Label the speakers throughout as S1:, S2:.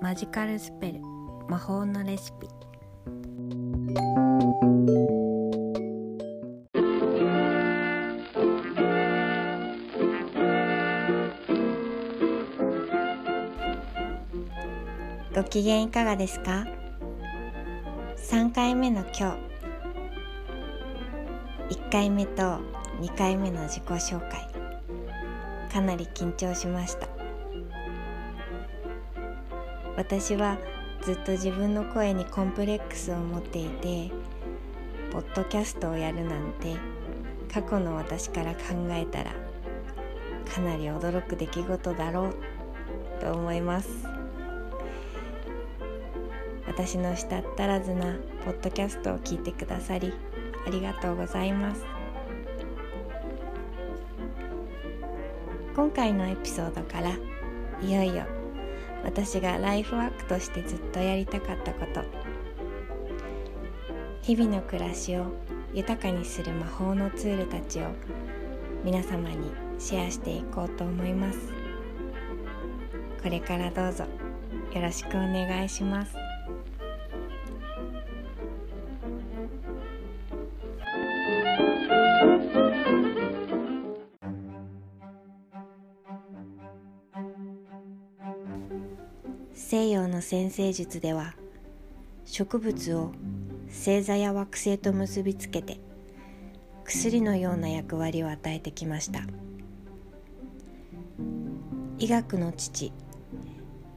S1: マジカルスペル魔法のレシピ。ご機嫌いかがですか？3回目の今日。1回目と2回目の自己紹介。かなり緊張しました。私はずっと自分の声にコンプレックスを持っていてポッドキャストをやるなんて過去の私から考えたらかなり驚く出来事だろうと思います。私のしたったらずなポッドキャストを聞いてくださりありがとうございます。今回のエピソードからいよいよ私がライフワークとしてずっとやりたかったこと。日々の暮らしを豊かにする魔法のツールたちを皆様にシェアしていこうと思います。これからどうぞよろしくお願いします。西洋の先生術では植物を星座や惑星と結びつけて薬のような役割を与えてきました。医学の父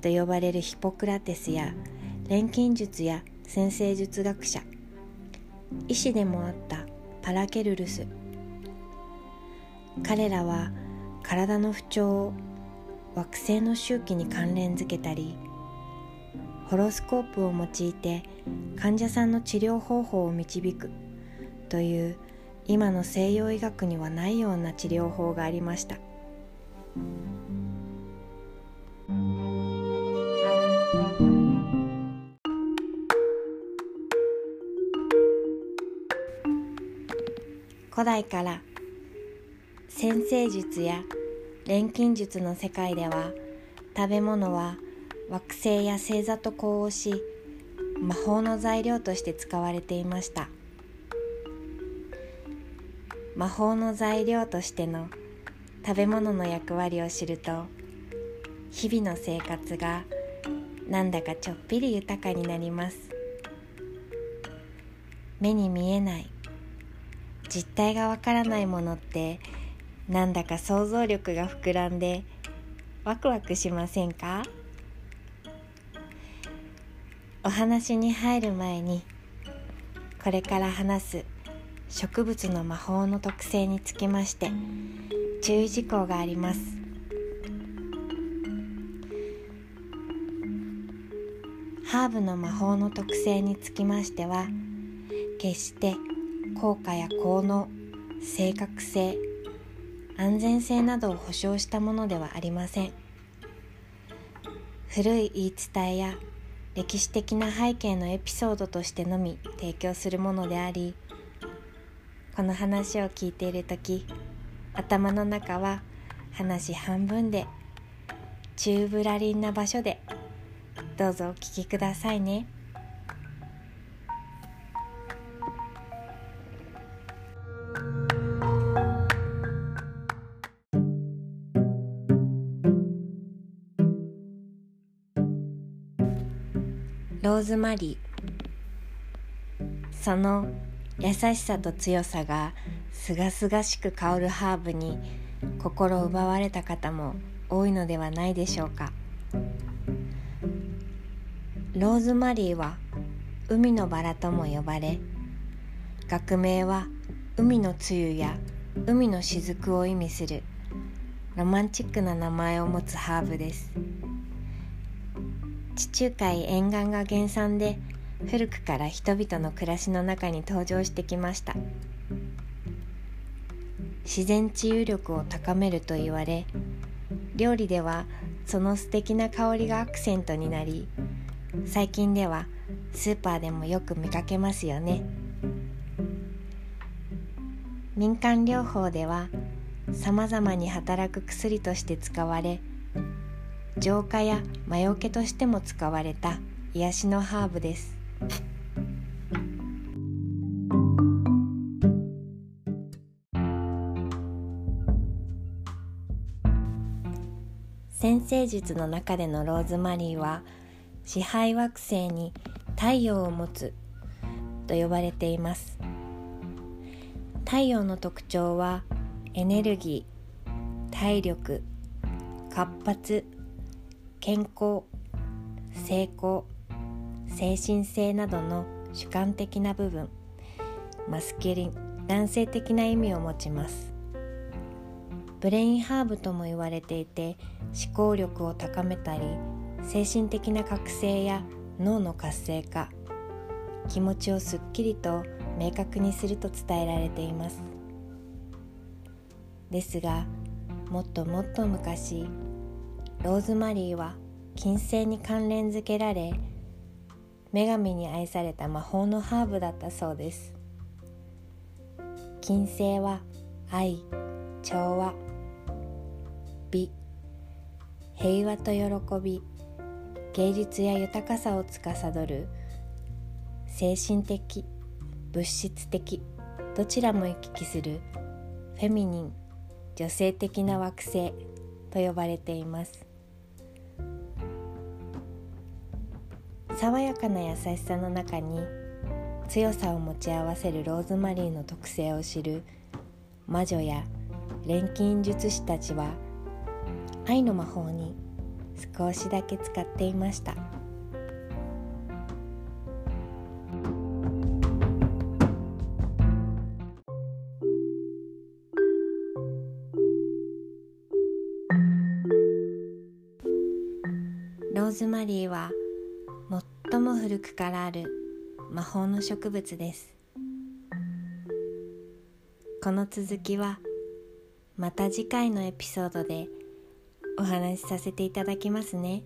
S1: と呼ばれるヒポクラテスや錬金術や先生術学者医師でもあったパラケルルス。彼らは体の不調を惑星の周期に関連づけたりホロスコープを用いて患者さんの治療方法を導くという今の西洋医学にはないような治療法がありました。古代から先生術や錬金術の世界では食べ物は惑星や星座と呼応し魔法の材料として使われていました。魔法の材料としての食べ物の役割を知ると日々の生活がなんだかちょっぴり豊かになります。目に見えない実体がわからないものってなんだか想像力が膨らんでワクワクしませんか？お話に入る前にこれから話す植物の魔法の特性につきまして注意事項があります。ハーブの魔法の特性につきましては決して効果や効能正確性安全性などを保証したものではありません。古い言い伝えや歴史的な背景のエピソードとしてのみ提供するものでありこの話を聞いている時頭の中は話半分で宙ぶらりんな場所でどうぞお聞きくださいね。ローズマリーその優しさと強さがすがすがしく香るハーブに心奪われた方も多いのではないでしょうか。ローズマリーは海のバラとも呼ばれ学名は海の露や海の雫を意味するロマンチックな名前を持つハーブです。地中海沿岸が原産で古くから人々の暮らしの中に登場してきました。自然治癒力を高めると言われ料理ではその素敵な香りがアクセントになり最近ではスーパーでもよく見かけますよね。民間療法ではさまざまに働く薬として使われ浄化や魔除けとしても使われた癒しのハーブです。先生術の中でのローズマリーは支配惑星に太陽を持つと呼ばれています。太陽の特徴はエネルギー体力活発健康成功精神性などの主観的な部分マスキリン男性的な意味を持ちます。ブレインハーブとも言われていて思考力を高めたり精神的な覚醒や脳の活性化気持ちをすっきりと明確にすると伝えられています。ですがもっともっと昔ローズマリーは金星に関連づけられ女神に愛された魔法のハーブだったそうです。金星は愛調和美平和と喜び芸術や豊かさを司る精神的物質的どちらも行き来するフェミニン女性的な惑星と呼ばれています。爽やかな優しさの中に強さを持ち合わせるローズマリーの特性を知る魔女や錬金術師たちは愛の魔法に少しだけ使っていました。ローズマリーは最も古くからある魔法の植物ですこの続きはまた次回のエピソードでお話しさせていただきますね。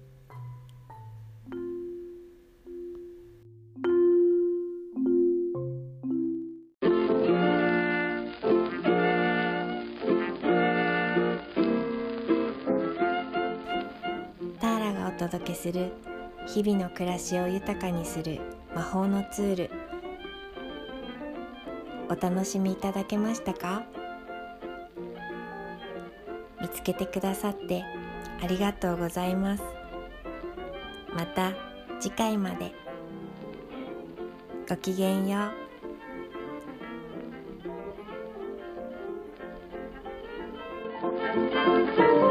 S1: ターラがお届けする日々の暮らしを豊かにする魔法のツール。お楽しみいただけましたか？見つけてくださってありがとうございます。また次回まで。ごきげんよう。